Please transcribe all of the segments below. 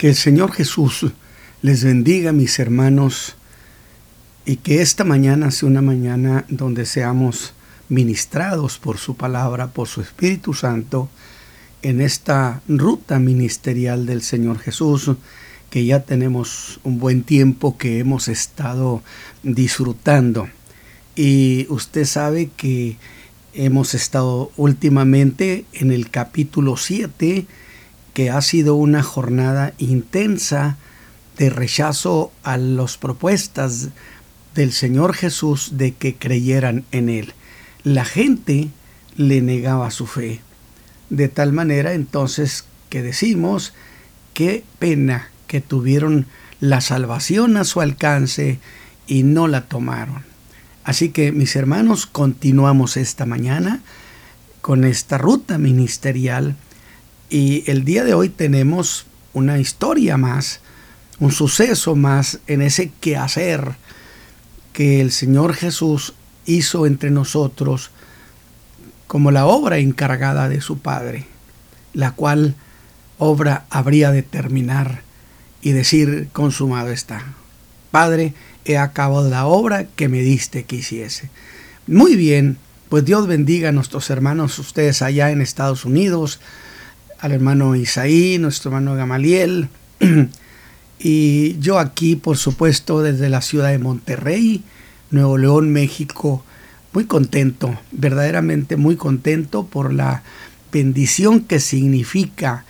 Que el Señor Jesús les bendiga, mis hermanos, y que esta mañana sea una mañana donde seamos ministrados por su palabra, por su Espíritu Santo, en esta ruta ministerial del Señor Jesús, que ya tenemos un buen tiempo que hemos estado disfrutando. Y usted sabe que hemos estado últimamente en el capítulo 7, que ha sido una jornada intensa de rechazo a las propuestas del Señor Jesús de que creyeran en Él. La gente le negaba su fe. De tal manera entonces que decimos, qué pena que tuvieron la salvación a su alcance y no la tomaron. Así que mis hermanos, continuamos esta mañana con esta ruta ministerial y el día de hoy tenemos una historia más, un suceso más en ese quehacer que el Señor Jesús hizo entre nosotros como la obra encargada de su Padre, la cual obra habría de terminar y decir consumado está. Padre, he acabado la obra que me diste que hiciese. Muy bien, pues Dios bendiga a nuestros hermanos, ustedes allá en Estados Unidos, al hermano Isaí, nuestro hermano Gamaliel, y yo aquí, por supuesto, desde la ciudad de Monterrey, Nuevo León, México, muy contento, verdaderamente muy contento por la bendición que significa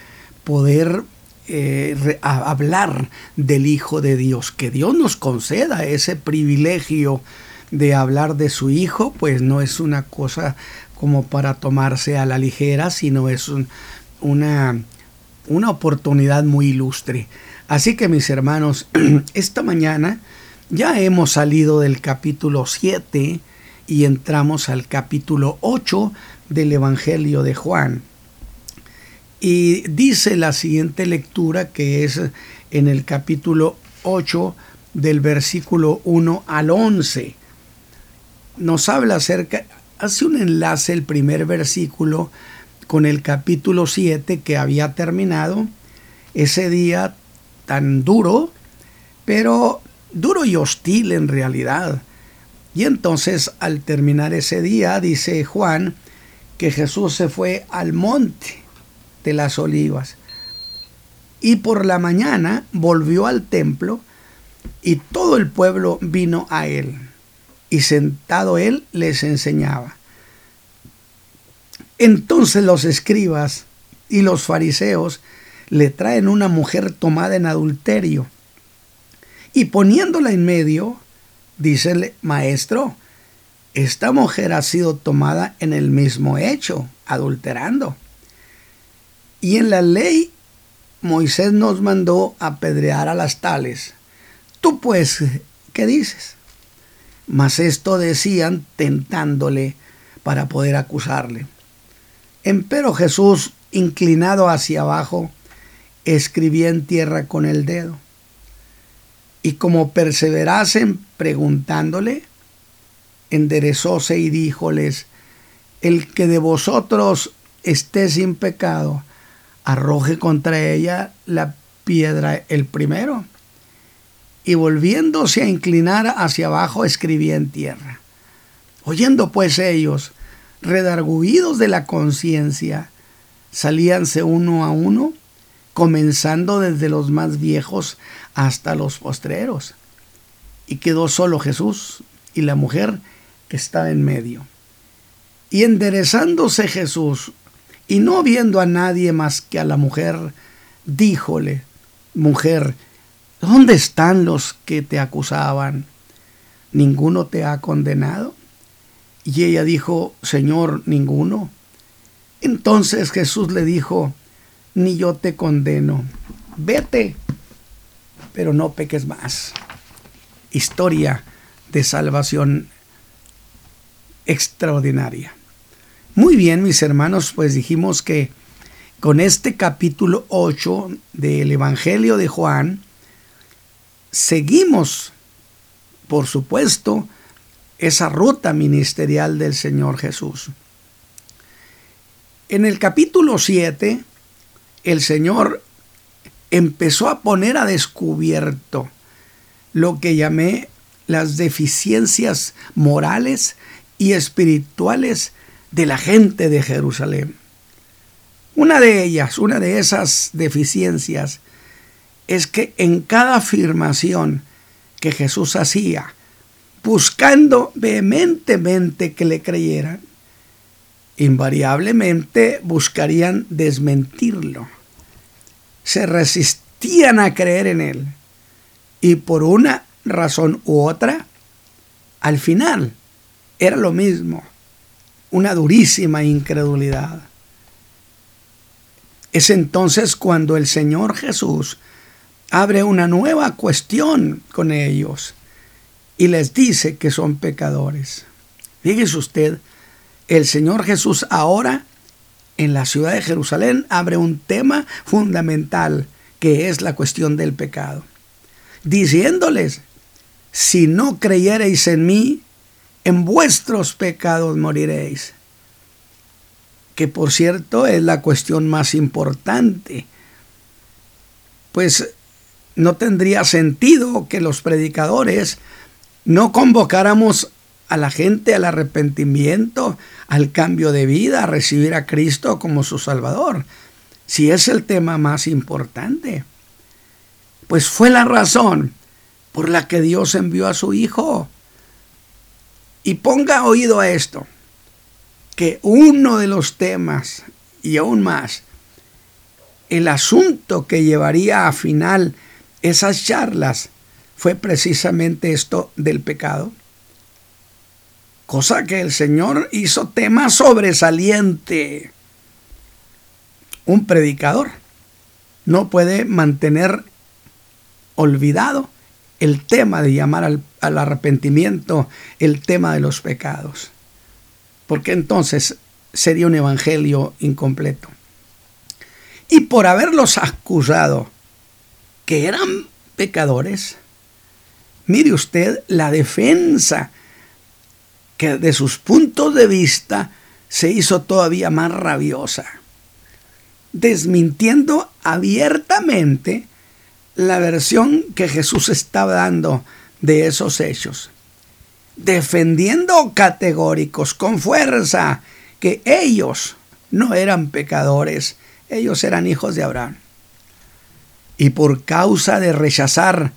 poder eh, hablar del Hijo de Dios, que Dios nos conceda ese privilegio de hablar de su Hijo, pues no es una cosa como para tomarse a la ligera, sino es una, una oportunidad muy ilustre. Así que mis hermanos, esta mañana ya hemos salido del capítulo 7 y entramos al capítulo 8 del Evangelio de Juan. Y dice la siguiente lectura que es en el capítulo 8 del versículo 1 al 11. Nos habla acerca, hace un enlace el primer versículo con el capítulo 7 que había terminado, ese día tan duro, pero duro y hostil en realidad. Y entonces al terminar ese día, dice Juan, que Jesús se fue al monte de las olivas. Y por la mañana volvió al templo y todo el pueblo vino a él. Y sentado él les enseñaba. Entonces los escribas y los fariseos le traen una mujer tomada en adulterio. Y poniéndola en medio, dícele, maestro, esta mujer ha sido tomada en el mismo hecho, adulterando. Y en la ley Moisés nos mandó apedrear a las tales. Tú pues, ¿qué dices? Mas esto decían tentándole para poder acusarle. Empero Jesús, inclinado hacia abajo, escribía en tierra con el dedo. Y como perseverasen preguntándole, enderezóse y díjoles, el que de vosotros esté sin pecado, arroje contra ella la piedra el primero. Y volviéndose a inclinar hacia abajo, escribía en tierra. Oyendo pues ellos, redarguidos de la conciencia, salíanse uno a uno, comenzando desde los más viejos hasta los postreros. Y quedó solo Jesús y la mujer que estaba en medio. Y enderezándose Jesús y no viendo a nadie más que a la mujer, díjole, mujer, ¿dónde están los que te acusaban? ¿Ninguno te ha condenado? Y ella dijo, Señor, ninguno. Entonces Jesús le dijo, ni yo te condeno, vete, pero no peques más. Historia de salvación extraordinaria. Muy bien, mis hermanos, pues dijimos que con este capítulo 8 del Evangelio de Juan, seguimos, por supuesto, esa ruta ministerial del Señor Jesús. En el capítulo 7, el Señor empezó a poner a descubierto lo que llamé las deficiencias morales y espirituales de la gente de Jerusalén. Una de ellas, una de esas deficiencias, es que en cada afirmación que Jesús hacía, buscando vehementemente que le creyeran, invariablemente buscarían desmentirlo. Se resistían a creer en él. Y por una razón u otra, al final era lo mismo, una durísima incredulidad. Es entonces cuando el Señor Jesús abre una nueva cuestión con ellos y les dice que son pecadores. Fíjese usted, el Señor Jesús ahora en la ciudad de Jerusalén abre un tema fundamental que es la cuestión del pecado, diciéndoles, si no creyereis en mí, en vuestros pecados moriréis. Que por cierto es la cuestión más importante, pues no tendría sentido que los predicadores no convocáramos a la gente al arrepentimiento, al cambio de vida, a recibir a Cristo como su Salvador, si es el tema más importante. Pues fue la razón por la que Dios envió a su Hijo. Y ponga oído a esto, que uno de los temas, y aún más, el asunto que llevaría a final esas charlas fue precisamente esto del pecado. Cosa que el Señor hizo tema sobresaliente. Un predicador no puede mantener olvidado el tema de llamar al, arrepentimiento, el tema de los pecados. Porque entonces sería un evangelio incompleto. Y por haberlos acusado que eran pecadores, mire usted la defensa que de sus puntos de vista se hizo todavía más rabiosa, desmintiendo abiertamente la versión que Jesús estaba dando de esos hechos, defendiendo categóricos con fuerza que ellos no eran pecadores, ellos eran hijos de Abraham. Y por causa de rechazar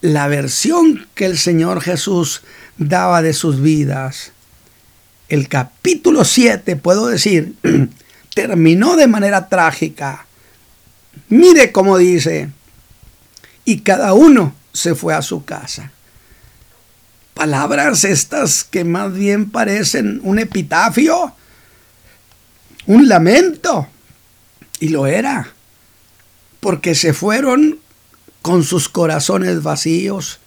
la versión que el Señor Jesús daba de sus vidas, el capítulo 7, puedo decir, terminó de manera trágica. Mire cómo dice, y cada uno se fue a su casa. Palabras estas que más bien parecen un epitafio, un lamento. Y lo era, porque se fueron con sus corazones vacíos,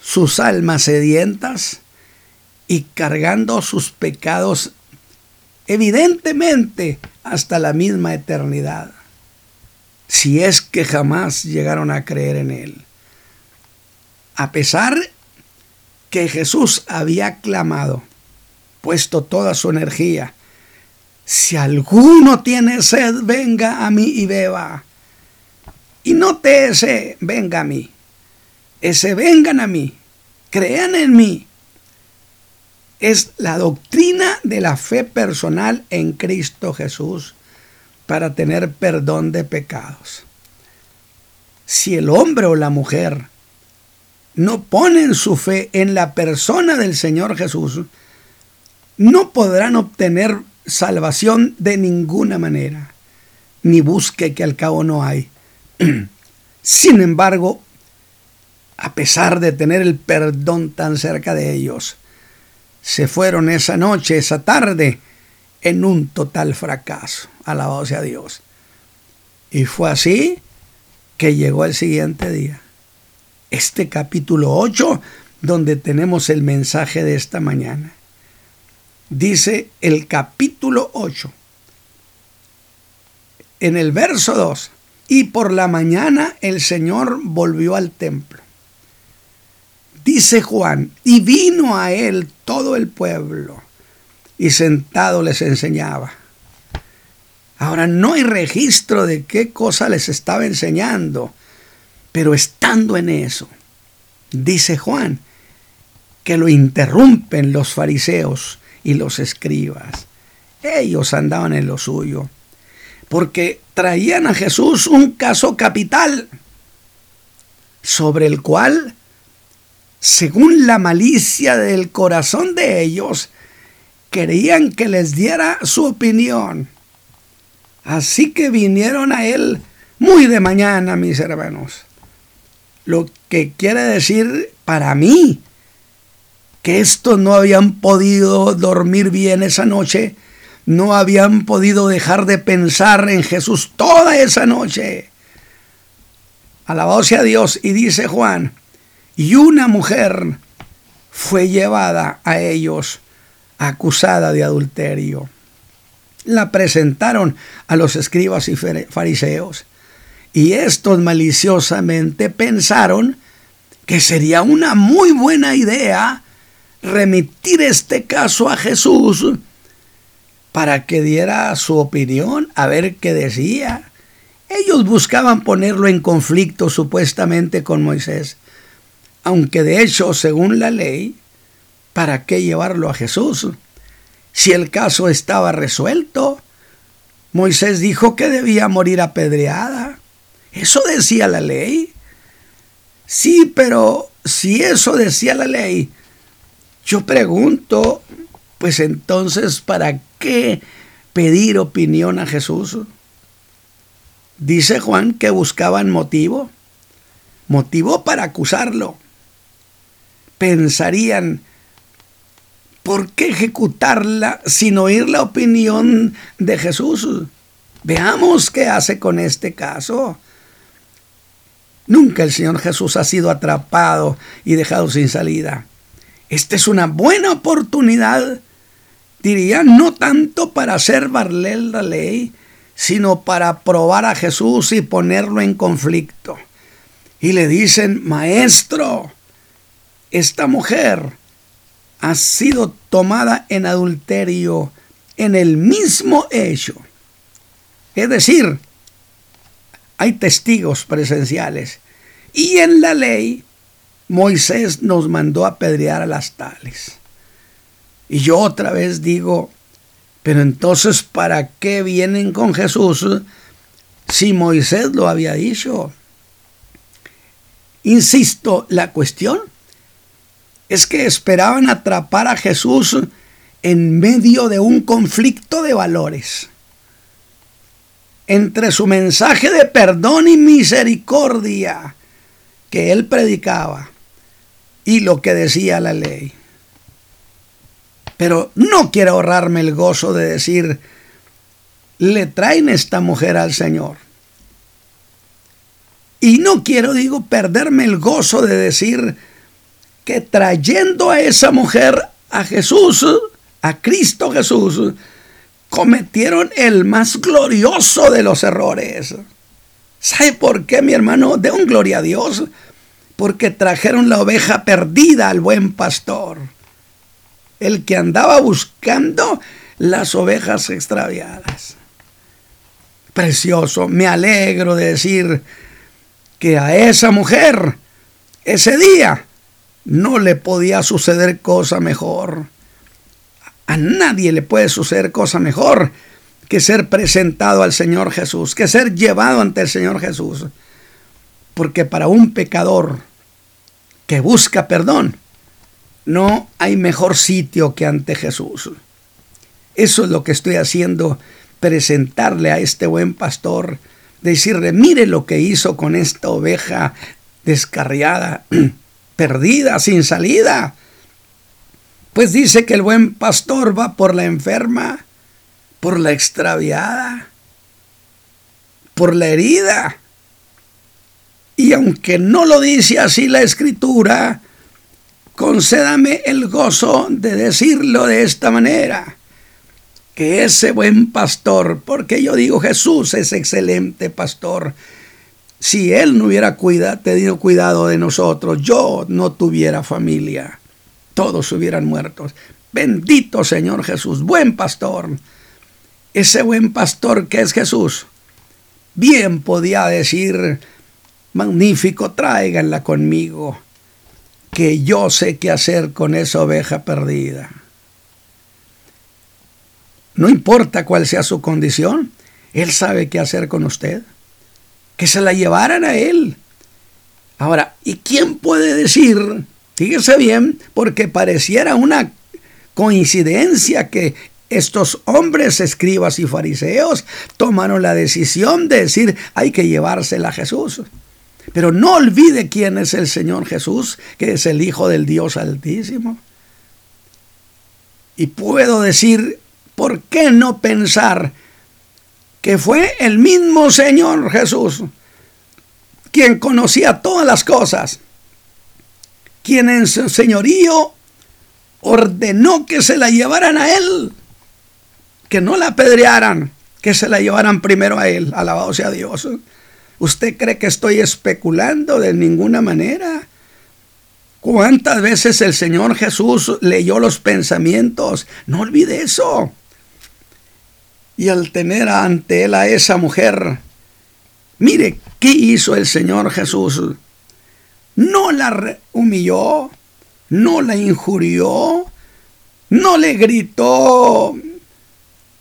sus almas sedientas y cargando sus pecados evidentemente hasta la misma eternidad si es que jamás llegaron a creer en Él. A pesar que Jesús había clamado, puesto toda su energía, si alguno tiene sed, venga a mí y beba. Y no te ese, venga a mí. Ese vengan a mí, crean en mí. Es la doctrina de la fe personal en Cristo Jesús para tener perdón de pecados. Si el hombre o la mujer no ponen su fe en la persona del Señor Jesús, no podrán obtener salvación de ninguna manera, ni busque que al cabo no hay. Sin embargo, a pesar de tener el perdón tan cerca de ellos, se fueron esa noche, esa tarde, en un total fracaso. Alabado sea Dios. Y fue así que llegó el siguiente día. Este capítulo 8, donde tenemos el mensaje de esta mañana. Dice el capítulo 8, en el verso 2, y por la mañana el Señor volvió al templo. Dice Juan, y vino a él todo el pueblo y sentado les enseñaba. Ahora no hay registro de qué cosa les estaba enseñando, pero estando en eso, dice Juan, que lo interrumpen los fariseos y los escribas. Ellos andaban en lo suyo, porque traían a Jesús un caso capital, sobre el cual, según la malicia del corazón de ellos, querían que les diera su opinión. Así que vinieron a él muy de mañana, mis hermanos. Lo que quiere decir para mí que estos no habían podido dormir bien esa noche, no habían podido dejar de pensar en Jesús toda esa noche. Alabado sea Dios. Y dice Juan, y una mujer fue llevada a ellos acusada de adulterio. La presentaron a los escribas y fariseos. Y estos maliciosamente pensaron que sería una muy buena idea remitir este caso a Jesús para que diera su opinión, a ver qué decía. Ellos buscaban ponerlo en conflicto supuestamente con Moisés, aunque de hecho, según la ley, ¿para qué llevarlo a Jesús? Si el caso estaba resuelto, Moisés dijo que debía morir apedreada. Eso decía la ley. Sí, pero si eso decía la ley, yo pregunto, pues entonces, ¿para qué pedir opinión a Jesús? Dice Juan que buscaban motivo, motivo para acusarlo. Pensarían, ¿por qué ejecutarla sin oír la opinión de Jesús? Veamos qué hace con este caso. Nunca el Señor Jesús ha sido atrapado y dejado sin salida. Esta es una buena oportunidad, diría, no tanto para hacer valer la ley, sino para probar a Jesús y ponerlo en conflicto. Y le dicen, maestro, esta mujer ha sido tomada en adulterio en el mismo hecho. Es decir, hay testigos presenciales. Y en la ley Moisés nos mandó apedrear a las tales. Y yo otra vez digo, pero entonces, ¿para qué vienen con Jesús si Moisés lo había dicho? Insisto, la cuestión es que esperaban atrapar a Jesús en medio de un conflicto de valores entre su mensaje de perdón y misericordia que él predicaba y lo que decía la ley. Pero no quiero ahorrarme el gozo de decir, le traen esta mujer al Señor. Y no quiero, digo, perderme el gozo de decir que trayendo a esa mujer a Jesús, a Cristo Jesús, cometieron el más glorioso de los errores. ¿Sabe por qué, mi hermano? De un gloria a Dios porque trajeron la oveja perdida al buen pastor, el que andaba buscando las ovejas extraviadas. Precioso, me alegro de decir que a esa mujer ese día no le podía suceder cosa mejor. A nadie le puede suceder cosa mejor que ser presentado al Señor Jesús, que ser llevado ante el Señor Jesús. Porque para un pecador que busca perdón, no hay mejor sitio que ante Jesús. Eso es lo que estoy haciendo, presentarle a este buen pastor, decirle, mire lo que hizo con esta oveja descarriada, perdida, sin salida. Pues dice que el buen pastor va por la enferma, por la extraviada, por la herida, y aunque no lo dice así la escritura, concédame el gozo de decirlo de esta manera. Que ese buen pastor, porque yo digo Jesús es excelente pastor, si él no hubiera tenido cuidado de nosotros, yo no tuviera familia, todos hubieran muerto. Bendito Señor Jesús, buen pastor. ese buen pastor que es Jesús, bien podía decir, magnífico, tráiganla conmigo, que yo sé qué hacer con esa oveja perdida. No importa cuál sea su condición, Él sabe qué hacer con usted. Que se la llevaran a Él. Ahora, ¿y quién puede decir? Fíjese bien, porque pareciera una coincidencia que estos hombres, escribas y fariseos, tomaron la decisión de decir hay que llevársela a Jesús. Pero no olvide quién es el Señor Jesús, que es el Hijo del Dios Altísimo. Y puedo decir, ¿por qué no pensar que fue el mismo Señor Jesús quien conocía todas las cosas, quien en su señorío ordenó que se la llevaran a él, que no la apedrearan, que se la llevaran primero a él, alabado sea Dios. ¿Usted cree que estoy especulando de ninguna manera? ¿Cuántas veces el Señor Jesús leyó los pensamientos? No olvide eso. Y al tener ante él a esa mujer, mire, ¿qué hizo el Señor Jesús? No la humilló, no la injurió, no le gritó,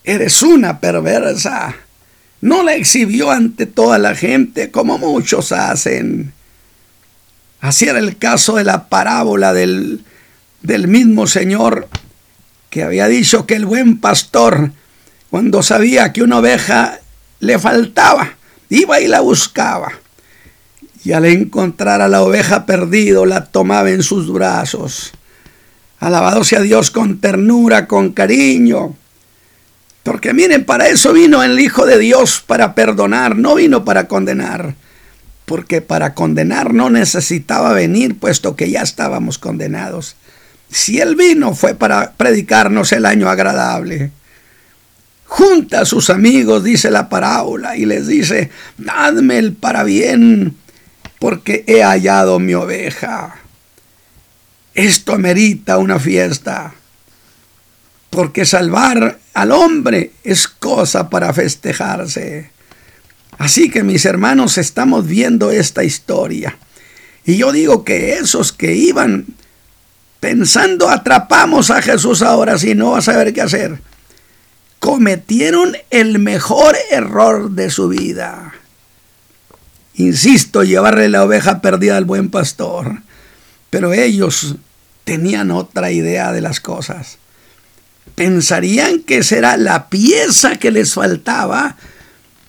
eres una perversa, no la exhibió ante toda la gente como muchos hacen. Así era el caso de la parábola del, del mismo Señor que había dicho que el buen pastor, cuando sabía que una oveja le faltaba, iba y la buscaba. Y al encontrar a la oveja perdido, la tomaba en sus brazos. Alabado sea Dios con ternura, con cariño. Porque miren, para eso vino el Hijo de Dios, para perdonar, no vino para condenar. Porque para condenar no necesitaba venir, puesto que ya estábamos condenados. Si Él vino fue para predicarnos el año agradable. Junta a sus amigos, dice la parábola, y les dice, dadme el para bien, porque he hallado mi oveja. Esto amerita una fiesta, porque salvar al hombre es cosa para festejarse. Así que mis hermanos, estamos viendo esta historia. Y yo digo que esos que iban pensando atrapamos a Jesús ahora si no va a saber qué hacer, cometieron el mejor error de su vida. Insisto, llevarle la oveja perdida al buen pastor. Pero ellos tenían otra idea de las cosas. Pensarían que será la pieza que les faltaba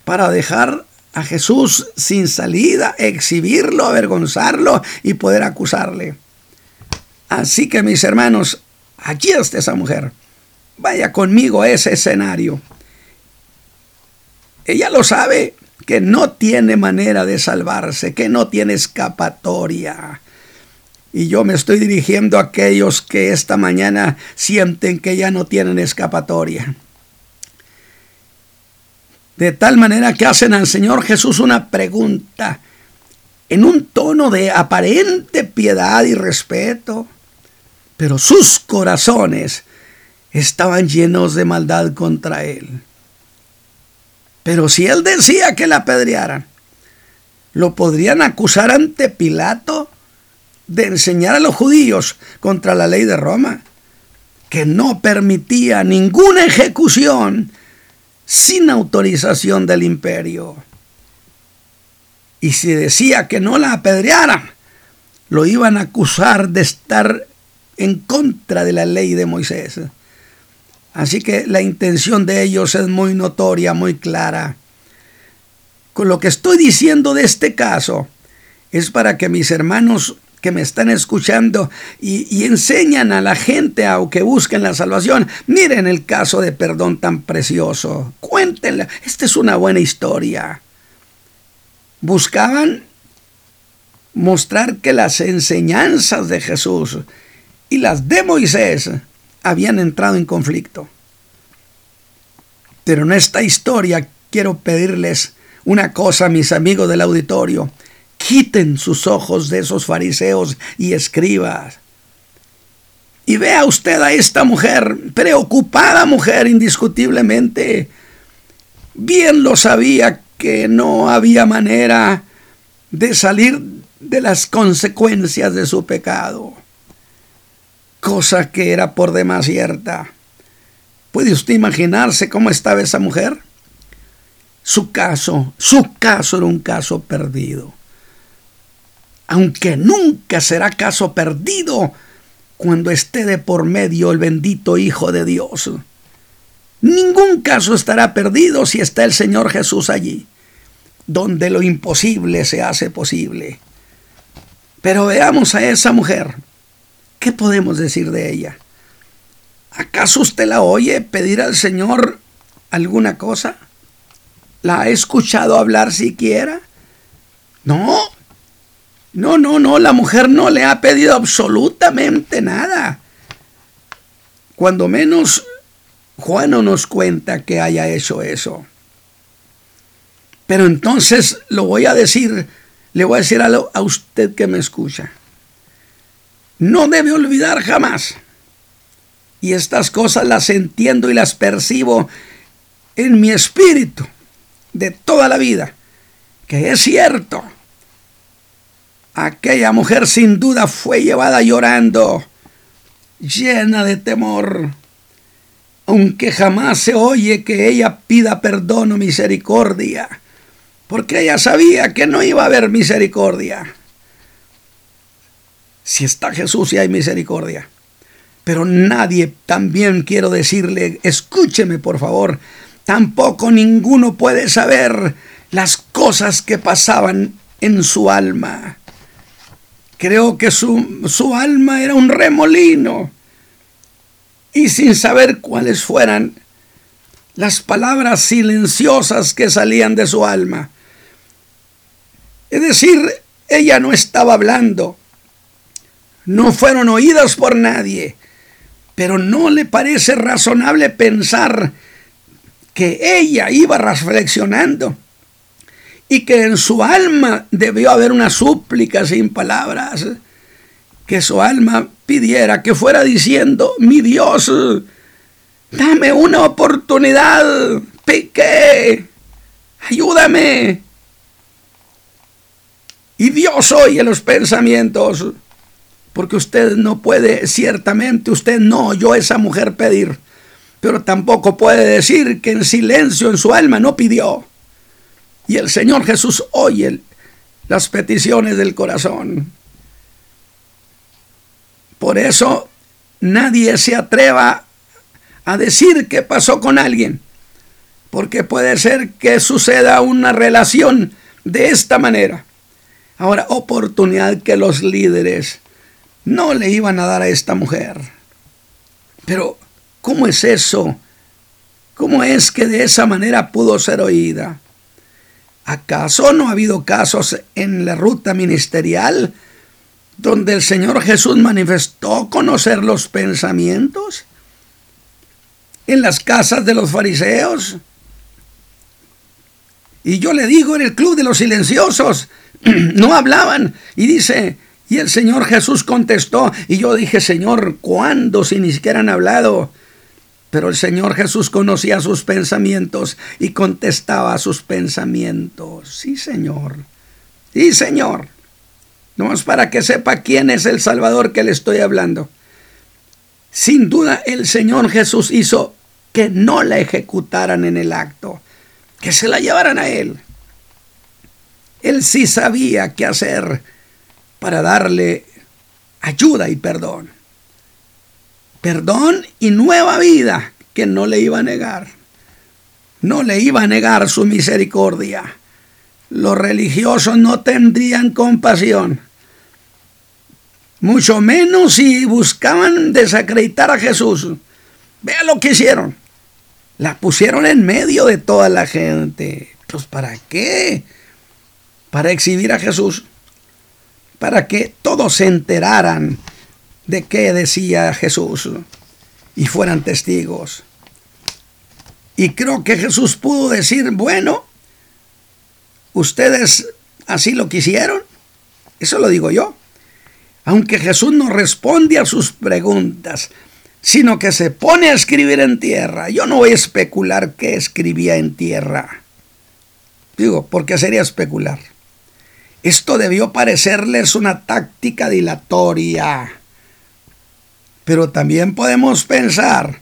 para dejar a Jesús sin salida, exhibirlo, avergonzarlo y poder acusarle. Así que mis hermanos, aquí está esa mujer. Vaya conmigo a ese escenario. Ella lo sabe que no tiene manera de salvarse, que no tiene escapatoria. Y yo me estoy dirigiendo a aquellos que esta mañana sienten que ya no tienen escapatoria. De tal manera que hacen al Señor Jesús una pregunta en un tono de aparente piedad y respeto, pero sus corazones estaban llenos de maldad contra él. Pero si él decía que la apedrearan, lo podrían acusar ante Pilato de enseñar a los judíos contra la ley de Roma, que no permitía ninguna ejecución sin autorización del imperio. Y si decía que no la apedrearan, lo iban a acusar de estar en contra de la ley de Moisés. Así que la intención de ellos es muy notoria, muy clara. Con lo que estoy diciendo de este caso es para que mis hermanos que me están escuchando y, enseñan a la gente a que busquen la salvación. Miren el caso de perdón tan precioso. Cuéntenla. Esta es una buena historia. Buscaban mostrar que las enseñanzas de Jesús y las de Moisés habían entrado en conflicto. Pero en esta historia quiero pedirles una cosa, mis amigos del auditorio. Quiten sus ojos de esos fariseos y escribas. Y vea usted a esta mujer, preocupada mujer indiscutiblemente, bien lo sabía que no había manera de salir de las consecuencias de su pecado, cosa que era por demás cierta. ¿Puede usted imaginarse cómo estaba esa mujer? Su caso, su caso era un caso perdido. Aunque nunca será caso perdido cuando esté de por medio el bendito Hijo de Dios. Ningún caso estará perdido si está el Señor Jesús allí, donde lo imposible se hace posible. Pero veamos a esa mujer. ¿Qué podemos decir de ella? ¿Acaso usted la oye pedir al Señor alguna cosa? ¿La ha escuchado hablar siquiera? No. No, no, no, la mujer no le ha pedido absolutamente nada. Cuando menos Juan no nos cuenta que haya hecho eso. Pero entonces lo voy a decir, le voy a decir algo a usted que me escucha. No debe olvidar jamás. Y estas cosas las entiendo y las percibo en mi espíritu de toda la vida. Que es cierto. Aquella mujer sin duda fue llevada llorando, llena de temor aunque jamás se oye que ella pida perdón o misericordia, porque ella sabía que no iba a haber misericordia. Si está Jesús y hay misericordia. Pero nadie, también quiero decirle, escúcheme por favor, tampoco ninguno puede saber las cosas que pasaban en su alma. Creo que su, su alma era un remolino. Y sin saber cuáles fueran las palabras silenciosas que salían de su alma. Es decir, ella no estaba hablando, no fueron oídas por nadie, pero no le parece razonable pensar que ella iba reflexionando y que en su alma debió haber una súplica sin palabras que su alma pidiera que fuera diciendo, mi Dios, dame una oportunidad, Piqué, ayúdame. Y Dios oye los pensamientos, porque usted no puede, ciertamente usted no oyó esa mujer pedir, pero tampoco puede decir que en silencio en su alma no pidió. Y el Señor Jesús oye las peticiones del corazón. Por eso nadie se atreva a decir qué pasó con alguien, porque puede ser que suceda una relación de esta manera. Ahora, oportunidad que los líderes no le iban a dar a esta mujer. Pero, ¿cómo es eso? ¿Cómo es que de esa manera pudo ser oída? ¿Acaso no ha habido casos en la ruta ministerial donde el Señor Jesús manifestó conocer los pensamientos? ¿En las casas de los fariseos? Y yo le digo en el club de los silenciosos, no hablaban. Y dice, y el Señor Jesús contestó, y yo dije, Señor, ¿cuándo si ni siquiera han hablado? Pero el Señor Jesús conocía sus pensamientos y contestaba sus pensamientos. Sí, Señor. Sí, Señor. No es para que sepa quién es el Salvador que le estoy hablando. Sin duda el Señor Jesús hizo que no la ejecutaran en el acto, que se la llevaran a Él. Él sí sabía qué hacer para darle ayuda y perdón. Perdón y nueva vida que no le iba a negar. No le iba a negar su misericordia. Los religiosos no tendrían compasión mucho menos si buscaban desacreditar a Jesús. Vea lo que hicieron. La pusieron en medio de toda la gente. Pues ¿para qué? Para exhibir a Jesús. Para que todos se enteraran de qué decía Jesús y fueran testigos. Y creo que Jesús pudo decir, bueno, ustedes así lo quisieron. Eso lo digo yo. Aunque Jesús no responde a sus preguntas, sino que se pone a escribir en tierra. Yo no voy a especular qué escribía en tierra. Digo, porque sería especular. Esto debió parecerles una táctica dilatoria. Pero también podemos pensar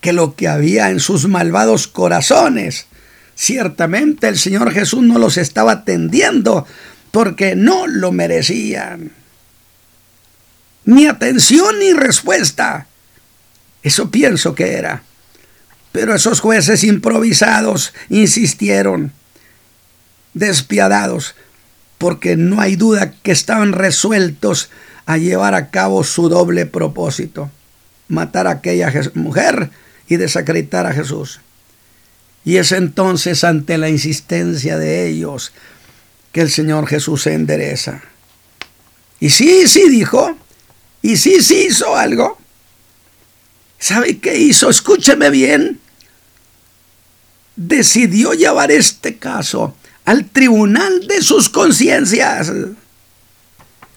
que lo que había en sus malvados corazones, ciertamente el Señor Jesús no los estaba atendiendo porque no lo merecían. Ni atención ni respuesta. Eso pienso que era. Pero esos jueces improvisados insistieron, despiadados, porque no hay duda que estaban resueltos a llevar a cabo su doble propósito, matar a aquella mujer y desacreditar a Jesús. Y es entonces ante la insistencia de ellos que el Señor Jesús se endereza. Y sí, sí dijo, y sí, sí hizo algo. ¿Sabe qué hizo? Escúcheme bien. Decidió llevar este caso al tribunal de sus conciencias.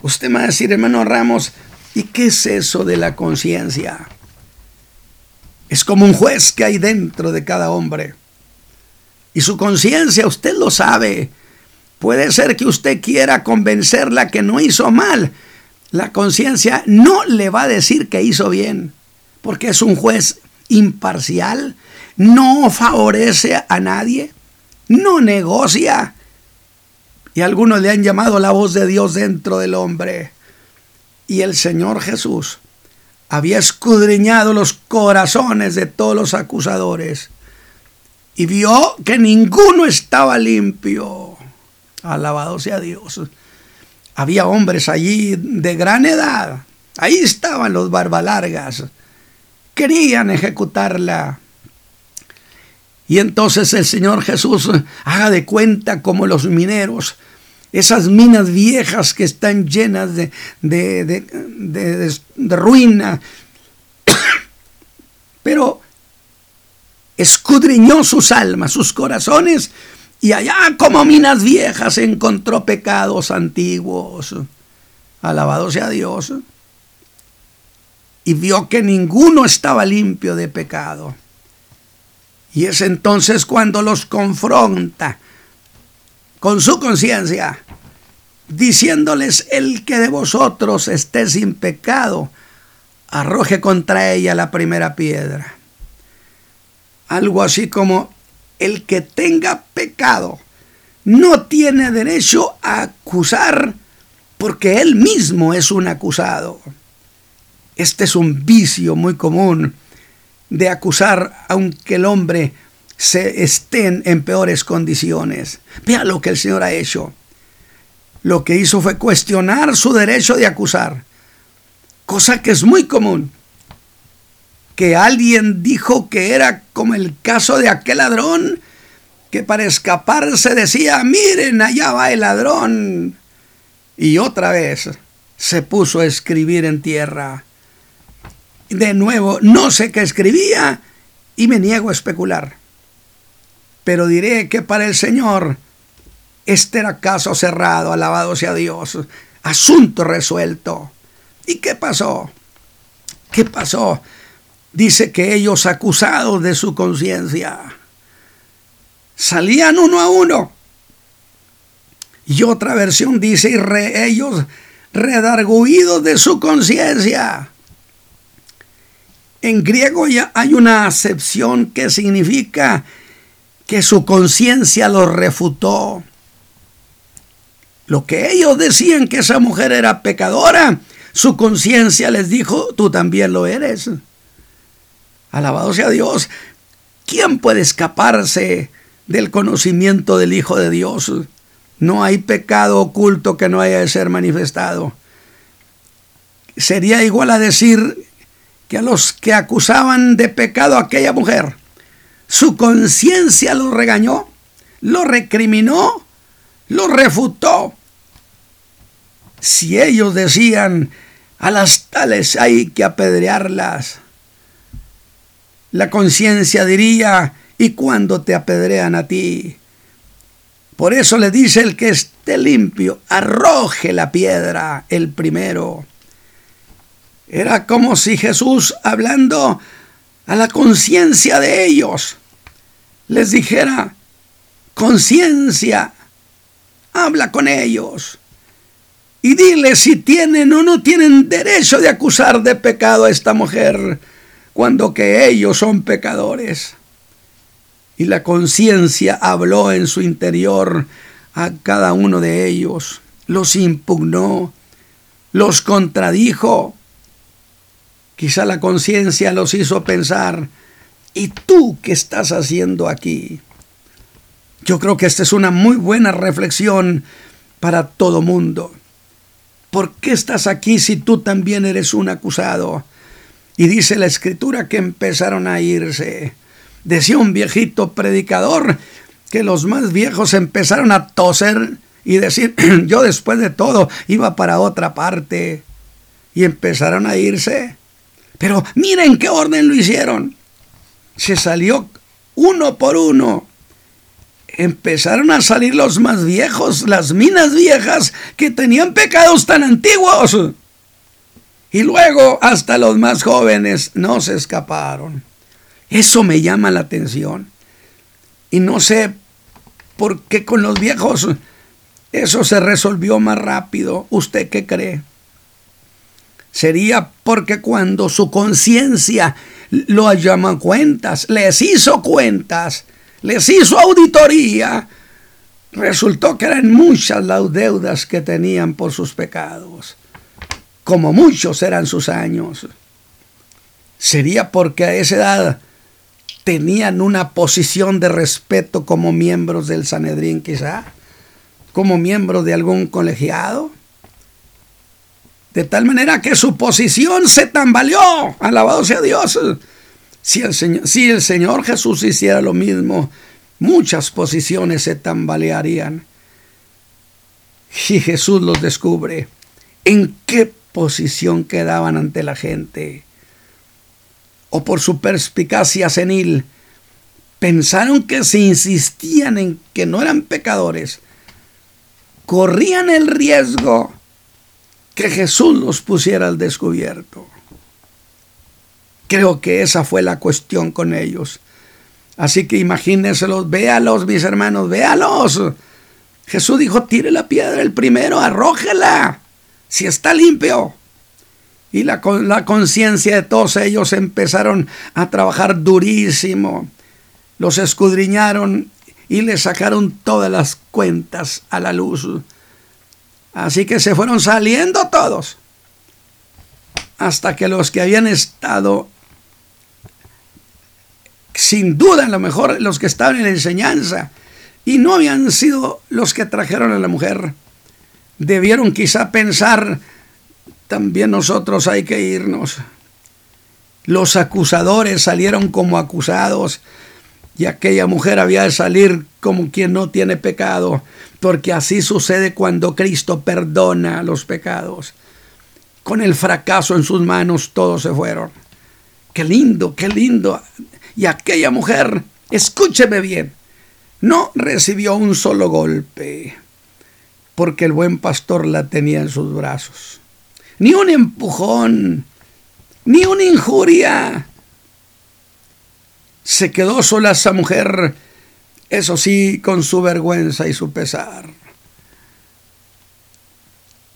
Usted me va a decir, hermano Ramos, ¿y qué es eso de la conciencia? Es como un juez que hay dentro de cada hombre. Y su conciencia, usted lo sabe. Puede ser que usted quiera convencerla que no hizo mal. La conciencia no le va a decir que hizo bien, porque es un juez imparcial, no favorece a nadie, no negocia. Y algunos le han llamado la voz de Dios dentro del hombre. Y el Señor Jesús había escudriñado los corazones de todos los acusadores y vio que ninguno estaba limpio. Alabado sea Dios. Había hombres allí de gran edad. Ahí estaban los barbalargas. Querían ejecutarla. Y entonces el Señor Jesús haga de cuenta como los mineros esas minas viejas que están llenas de, de, de, de ruina. Pero escudriñó sus almas, sus corazones, y allá como minas viejas encontró pecados antiguos. Alabado sea Dios. Y vio que ninguno estaba limpio de pecado. Y es entonces cuando los confronta con su conciencia, diciéndoles, el que de vosotros esté sin pecado, arroje contra ella la primera piedra. Algo así como, el que tenga pecado no tiene derecho a acusar porque él mismo es un acusado. Este es un vicio muy común de acusar aunque el hombre se estén en peores condiciones. Vea lo que el Señor ha hecho. Lo que hizo fue cuestionar su derecho de acusar, cosa que es muy común. Que alguien dijo que era como el caso de aquel ladrón que para escaparse decía, miren, allá va el ladrón. Y otra vez se puso a escribir en tierra. De nuevo, no sé qué escribía y me niego a especular pero diré que para el Señor este era caso cerrado, alabado sea Dios, asunto resuelto. ¿Y qué pasó? ¿Qué pasó? Dice que ellos acusados de su conciencia salían uno a uno. Y otra versión dice, y ellos redarguidos de su conciencia. En griego ya hay una acepción que significa que su conciencia lo refutó. Lo que ellos decían que esa mujer era pecadora, su conciencia les dijo, tú también lo eres. Alabado sea Dios. ¿Quién puede escaparse del conocimiento del Hijo de Dios? No hay pecado oculto que no haya de ser manifestado. Sería igual a decir que a los que acusaban de pecado a aquella mujer, su conciencia lo regañó, lo recriminó, lo refutó. Si ellos decían, a las tales hay que apedrearlas, la conciencia diría, ¿y cuándo te apedrean a ti? Por eso le dice el que esté limpio, arroje la piedra el primero. Era como si Jesús, hablando a la conciencia de ellos, les dijera, conciencia, habla con ellos y dile si tienen o no tienen derecho de acusar de pecado a esta mujer cuando que ellos son pecadores. Y la conciencia habló en su interior a cada uno de ellos, los impugnó, los contradijo. Quizá la conciencia los hizo pensar, ¿y tú qué estás haciendo aquí? Yo creo que esta es una muy buena reflexión para todo mundo. ¿Por qué estás aquí si tú también eres un acusado? Y dice la escritura que empezaron a irse. Decía un viejito predicador que los más viejos empezaron a toser y decir, yo después de todo iba para otra parte. Y empezaron a irse. Pero miren qué orden lo hicieron. Se salió uno por uno empezaron a salir los más viejos, las minas viejas que tenían pecados tan antiguos. Y luego hasta los más jóvenes no se escaparon. Eso me llama la atención. Y no sé por qué con los viejos eso se resolvió más rápido. ¿Usted qué cree? Sería porque cuando su conciencia lo llama cuentas, les hizo cuentas, les hizo auditoría, resultó que eran muchas las deudas que tenían por sus pecados, como muchos eran sus años. Sería porque a esa edad tenían una posición de respeto como miembros del Sanedrín quizá, como miembros de algún colegiado. De tal manera que su posición se tambaleó. Alabado sea Dios. Si el, Señor, Jesús hiciera lo mismo, muchas posiciones se tambalearían. Y Jesús los descubre. ¿En qué posición quedaban ante la gente? O por su perspicacia senil, pensaron que si insistían en que no eran pecadores, corrían el riesgo que Jesús los pusiera al descubierto. Creo que esa fue la cuestión con ellos. Así que imagínenselos, véalos, mis hermanos, véalos. Jesús dijo, tire la piedra el primero, arrójela, si está limpio. Y la, la conciencia de todos ellos empezaron a trabajar durísimo. Los escudriñaron y le sacaron todas las cuentas a la luz. Así que se fueron saliendo todos. Hasta que los que habían estado sin duda a lo mejor los que estaban en la enseñanza y no habían sido los que trajeron a la mujer. Debieron quizá pensar, también nosotros hay que irnos. Los acusadores salieron como acusados y aquella mujer había de salir como quien no tiene pecado, porque así sucede cuando Cristo perdona los pecados. Con el fracaso en sus manos todos se fueron. Qué lindo, qué lindo y aquella mujer, escúcheme bien, no recibió un solo golpe, porque el buen pastor la tenía en sus brazos. Ni un empujón, ni una injuria. Se quedó sola esa mujer, eso sí, con su vergüenza y su pesar.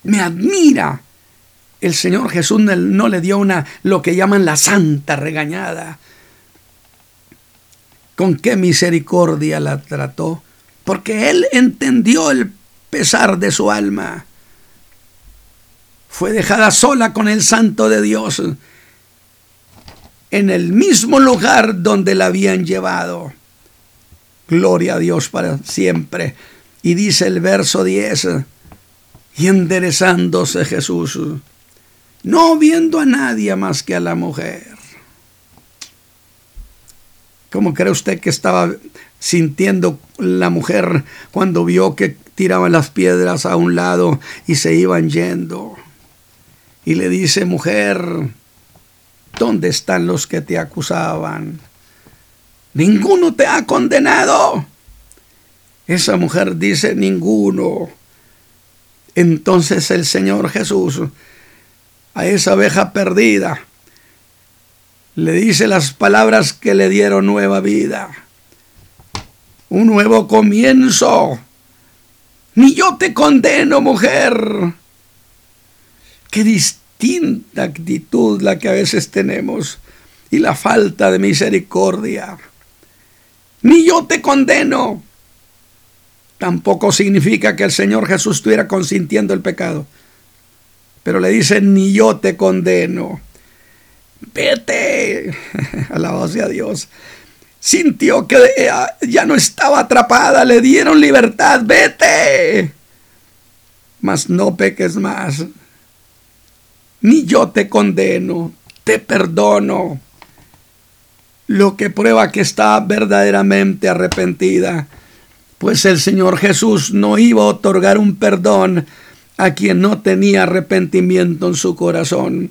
Me admira. El Señor Jesús no le dio una, lo que llaman la santa regañada con qué misericordia la trató, porque él entendió el pesar de su alma. Fue dejada sola con el santo de Dios en el mismo lugar donde la habían llevado. Gloria a Dios para siempre. Y dice el verso 10, y enderezándose Jesús, no viendo a nadie más que a la mujer ¿Cómo cree usted que estaba sintiendo la mujer cuando vio que tiraban las piedras a un lado y se iban yendo? Y le dice, mujer, ¿dónde están los que te acusaban? Ninguno te ha condenado. Esa mujer dice, ninguno. Entonces el Señor Jesús a esa abeja perdida. Le dice las palabras que le dieron nueva vida. Un nuevo comienzo. Ni yo te condeno, mujer. Qué distinta actitud la que a veces tenemos y la falta de misericordia. Ni yo te condeno. Tampoco significa que el Señor Jesús estuviera consintiendo el pecado. Pero le dice, ni yo te condeno. Vete. Alabado sea Dios. Sintió que ya no estaba atrapada. Le dieron libertad. Vete. Mas no peques más. Ni yo te condeno. Te perdono. Lo que prueba que está verdaderamente arrepentida pues el Señor Jesús no iba a otorgar un perdón a quien no tenía arrepentimiento en su corazón,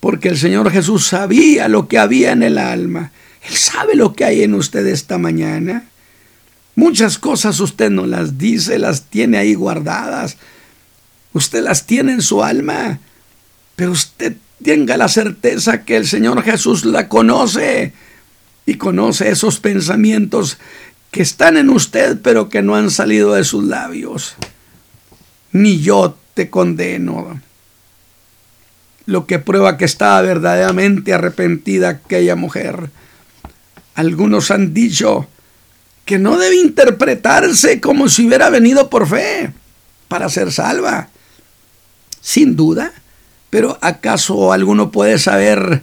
porque el Señor Jesús sabía lo que había en el alma. Él sabe lo que hay en usted esta mañana. Muchas cosas usted no las dice, las tiene ahí guardadas. Usted las tiene en su alma, pero usted tenga la certeza que el Señor Jesús la conoce y conoce esos pensamientos que están en usted pero que no han salido de sus labios. Ni yo te condeno. Lo que prueba que estaba verdaderamente arrepentida aquella mujer. Algunos han dicho que no debe interpretarse como si hubiera venido por fe para ser salva. Sin duda, pero ¿acaso alguno puede saber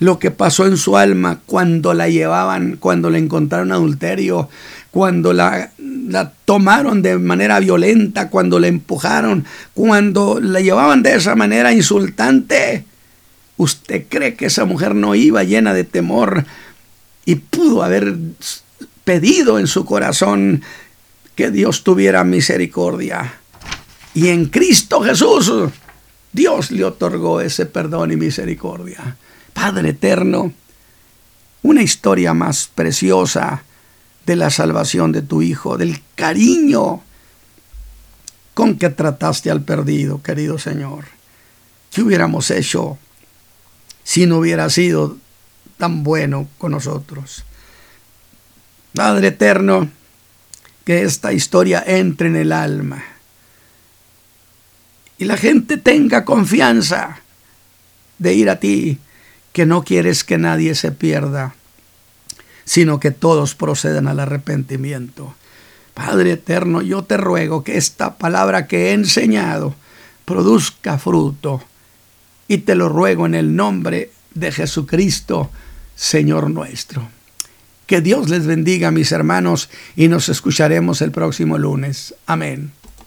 lo que pasó en su alma cuando la llevaban, cuando la encontraron adulterio, cuando la, la, tomaron de manera violenta, cuando la empujaron, cuando la llevaban de esa manera insultante. ¿Usted cree que esa mujer no iba llena de temor y pudo haber pedido en su corazón que Dios tuviera misericordia? Y en Cristo Jesús, Dios le otorgó ese perdón y misericordia. Padre eterno, una historia más preciosa de la salvación de tu Hijo, del cariño con que trataste al perdido, querido Señor. ¿Qué hubiéramos hecho si no hubiera sido tan bueno con nosotros? Padre eterno, que esta historia entre en el alma y la gente tenga confianza de ir a ti que no quieres que nadie se pierda, sino que todos procedan al arrepentimiento. Padre eterno, yo te ruego que esta palabra que he enseñado produzca fruto y te lo ruego en el nombre de Jesucristo, Señor nuestro. Que Dios les bendiga, mis hermanos, y nos escucharemos el próximo lunes. Amén.